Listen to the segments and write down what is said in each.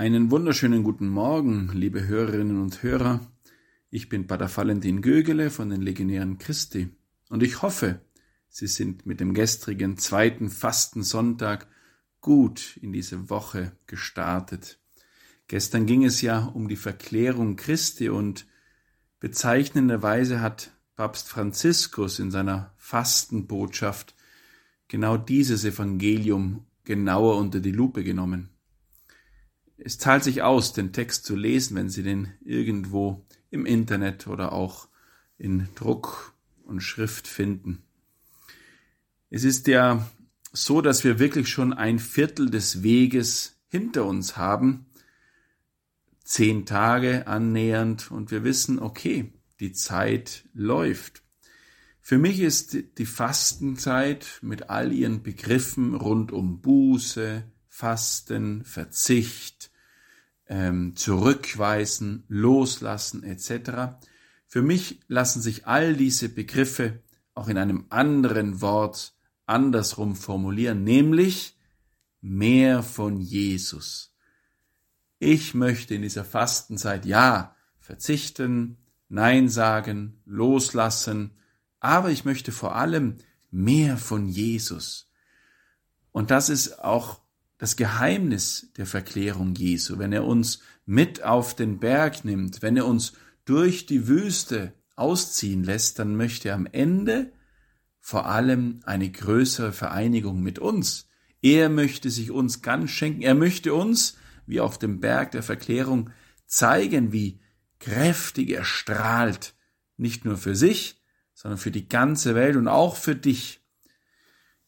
Einen wunderschönen guten Morgen, liebe Hörerinnen und Hörer. Ich bin Pater Valentin Gögele von den Legionären Christi und ich hoffe, Sie sind mit dem gestrigen zweiten Fastensonntag gut in diese Woche gestartet. Gestern ging es ja um die Verklärung Christi und bezeichnenderweise hat Papst Franziskus in seiner Fastenbotschaft genau dieses Evangelium genauer unter die Lupe genommen. Es zahlt sich aus, den Text zu lesen, wenn Sie den irgendwo im Internet oder auch in Druck und Schrift finden. Es ist ja so, dass wir wirklich schon ein Viertel des Weges hinter uns haben, zehn Tage annähernd, und wir wissen, okay, die Zeit läuft. Für mich ist die Fastenzeit mit all ihren Begriffen rund um Buße, Fasten, Verzicht, ähm, zurückweisen, loslassen etc. Für mich lassen sich all diese Begriffe auch in einem anderen Wort andersrum formulieren, nämlich mehr von Jesus. Ich möchte in dieser Fastenzeit ja verzichten, Nein sagen, loslassen, aber ich möchte vor allem mehr von Jesus. Und das ist auch das Geheimnis der Verklärung Jesu, wenn er uns mit auf den Berg nimmt, wenn er uns durch die Wüste ausziehen lässt, dann möchte er am Ende vor allem eine größere Vereinigung mit uns. Er möchte sich uns ganz schenken. Er möchte uns, wie auf dem Berg der Verklärung, zeigen, wie kräftig er strahlt, nicht nur für sich, sondern für die ganze Welt und auch für dich.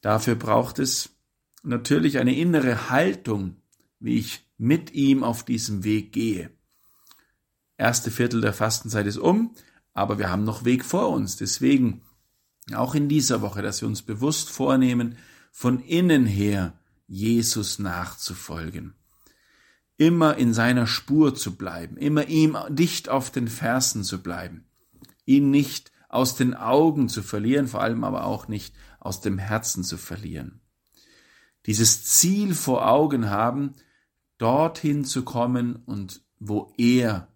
Dafür braucht es natürlich eine innere Haltung, wie ich mit ihm auf diesem Weg gehe. Erste Viertel der Fastenzeit ist um, aber wir haben noch Weg vor uns. Deswegen auch in dieser Woche, dass wir uns bewusst vornehmen, von innen her Jesus nachzufolgen. Immer in seiner Spur zu bleiben, immer ihm dicht auf den Fersen zu bleiben, ihn nicht aus den Augen zu verlieren, vor allem aber auch nicht aus dem Herzen zu verlieren dieses Ziel vor Augen haben, dorthin zu kommen und wo er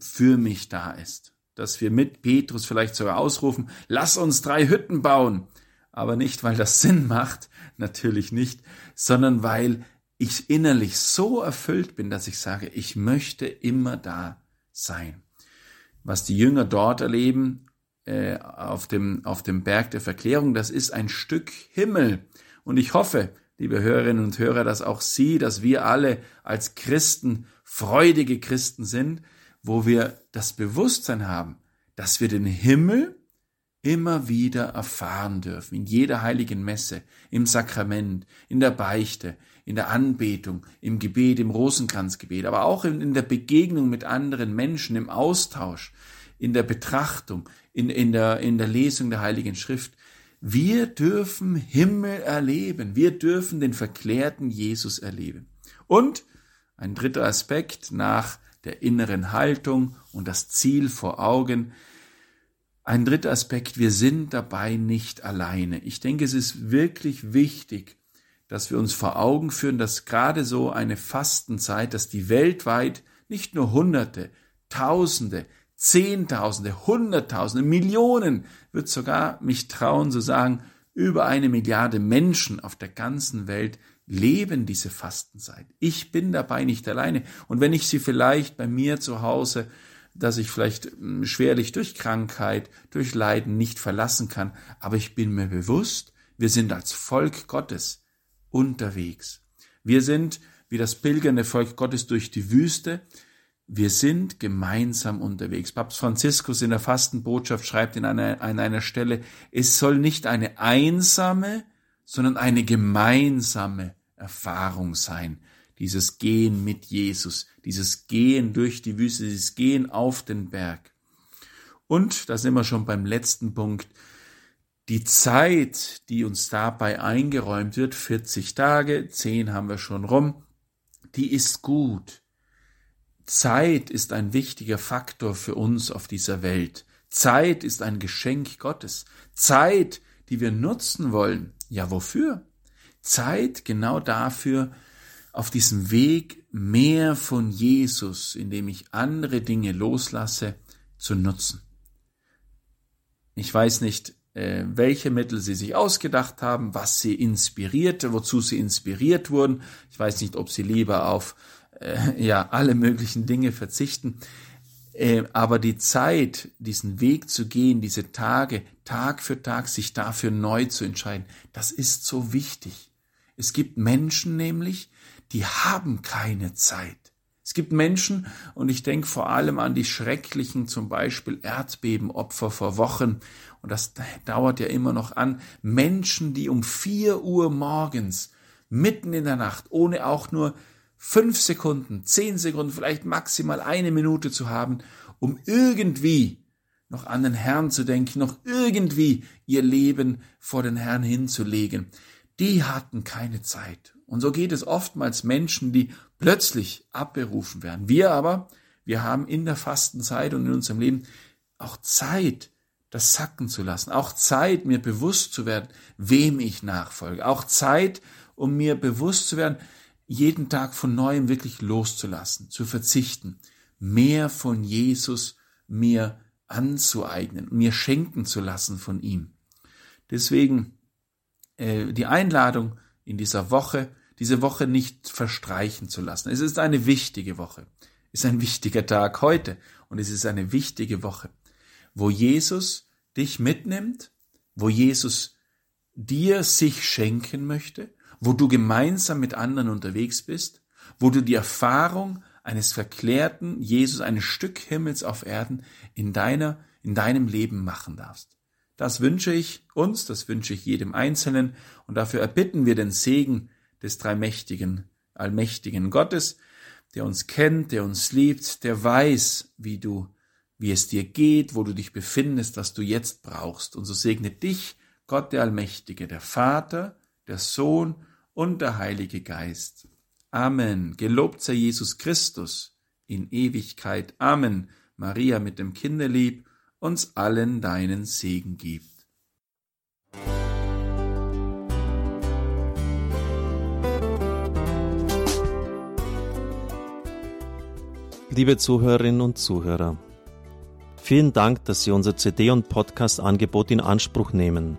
für mich da ist. Dass wir mit Petrus vielleicht sogar ausrufen, lass uns drei Hütten bauen. Aber nicht, weil das Sinn macht, natürlich nicht, sondern weil ich innerlich so erfüllt bin, dass ich sage, ich möchte immer da sein. Was die Jünger dort erleben, äh, auf, dem, auf dem Berg der Verklärung, das ist ein Stück Himmel. Und ich hoffe, liebe Hörerinnen und Hörer, dass auch Sie, dass wir alle als Christen freudige Christen sind, wo wir das Bewusstsein haben, dass wir den Himmel immer wieder erfahren dürfen, in jeder heiligen Messe, im Sakrament, in der Beichte, in der Anbetung, im Gebet, im Rosenkranzgebet, aber auch in, in der Begegnung mit anderen Menschen, im Austausch, in der Betrachtung, in, in, der, in der Lesung der Heiligen Schrift, wir dürfen Himmel erleben. Wir dürfen den verklärten Jesus erleben. Und ein dritter Aspekt nach der inneren Haltung und das Ziel vor Augen. Ein dritter Aspekt, wir sind dabei nicht alleine. Ich denke, es ist wirklich wichtig, dass wir uns vor Augen führen, dass gerade so eine Fastenzeit, dass die weltweit nicht nur Hunderte, Tausende, Zehntausende, Hunderttausende, Millionen, wird sogar mich trauen zu sagen, über eine Milliarde Menschen auf der ganzen Welt leben diese Fastenzeit. Ich bin dabei nicht alleine. Und wenn ich sie vielleicht bei mir zu Hause, dass ich vielleicht hm, schwerlich durch Krankheit, durch Leiden nicht verlassen kann, aber ich bin mir bewusst, wir sind als Volk Gottes unterwegs. Wir sind wie das pilgernde Volk Gottes durch die Wüste. Wir sind gemeinsam unterwegs. Papst Franziskus in der Fastenbotschaft schreibt in einer, an einer Stelle, es soll nicht eine einsame, sondern eine gemeinsame Erfahrung sein. Dieses Gehen mit Jesus, dieses Gehen durch die Wüste, dieses Gehen auf den Berg. Und, da sind wir schon beim letzten Punkt, die Zeit, die uns dabei eingeräumt wird, 40 Tage, 10 haben wir schon rum, die ist gut. Zeit ist ein wichtiger Faktor für uns auf dieser Welt. Zeit ist ein Geschenk Gottes. Zeit, die wir nutzen wollen. Ja, wofür? Zeit genau dafür, auf diesem Weg mehr von Jesus, indem ich andere Dinge loslasse, zu nutzen. Ich weiß nicht, äh, welche Mittel sie sich ausgedacht haben, was sie inspirierte, wozu sie inspiriert wurden. Ich weiß nicht, ob sie lieber auf äh, ja alle möglichen Dinge verzichten. Äh, aber die Zeit, diesen Weg zu gehen, diese Tage, Tag für Tag, sich dafür neu zu entscheiden, das ist so wichtig. Es gibt Menschen nämlich, die haben keine Zeit. Es gibt Menschen, und ich denke vor allem an die schrecklichen, zum Beispiel Erdbebenopfer vor Wochen, und das dauert ja immer noch an, Menschen, die um vier Uhr morgens, mitten in der Nacht, ohne auch nur fünf Sekunden, zehn Sekunden, vielleicht maximal eine Minute zu haben, um irgendwie noch an den Herrn zu denken, noch irgendwie ihr Leben vor den Herrn hinzulegen. Die hatten keine Zeit. Und so geht es oftmals Menschen, die plötzlich abberufen werden. Wir aber, wir haben in der Fastenzeit und in unserem Leben auch Zeit, das sacken zu lassen. Auch Zeit, mir bewusst zu werden, wem ich nachfolge. Auch Zeit, um mir bewusst zu werden, jeden Tag von neuem wirklich loszulassen, zu verzichten, mehr von Jesus mir anzueignen, mir schenken zu lassen von ihm. Deswegen äh, die Einladung in dieser Woche, diese Woche nicht verstreichen zu lassen. Es ist eine wichtige Woche, es ist ein wichtiger Tag heute und es ist eine wichtige Woche, wo Jesus dich mitnimmt, wo Jesus dir sich schenken möchte, wo du gemeinsam mit anderen unterwegs bist, wo du die Erfahrung eines verklärten Jesus, ein Stück Himmels auf Erden in deiner, in deinem Leben machen darfst. Das wünsche ich uns, das wünsche ich jedem Einzelnen und dafür erbitten wir den Segen des dreimächtigen, allmächtigen Gottes, der uns kennt, der uns liebt, der weiß, wie du, wie es dir geht, wo du dich befindest, was du jetzt brauchst. Und so segne dich Gott der Allmächtige, der Vater, der Sohn und der Heilige Geist. Amen. Gelobt sei Jesus Christus in Ewigkeit. Amen. Maria mit dem Kinderlieb uns allen deinen Segen gibt. Liebe Zuhörerinnen und Zuhörer, vielen Dank, dass Sie unser CD- und Podcast-Angebot in Anspruch nehmen.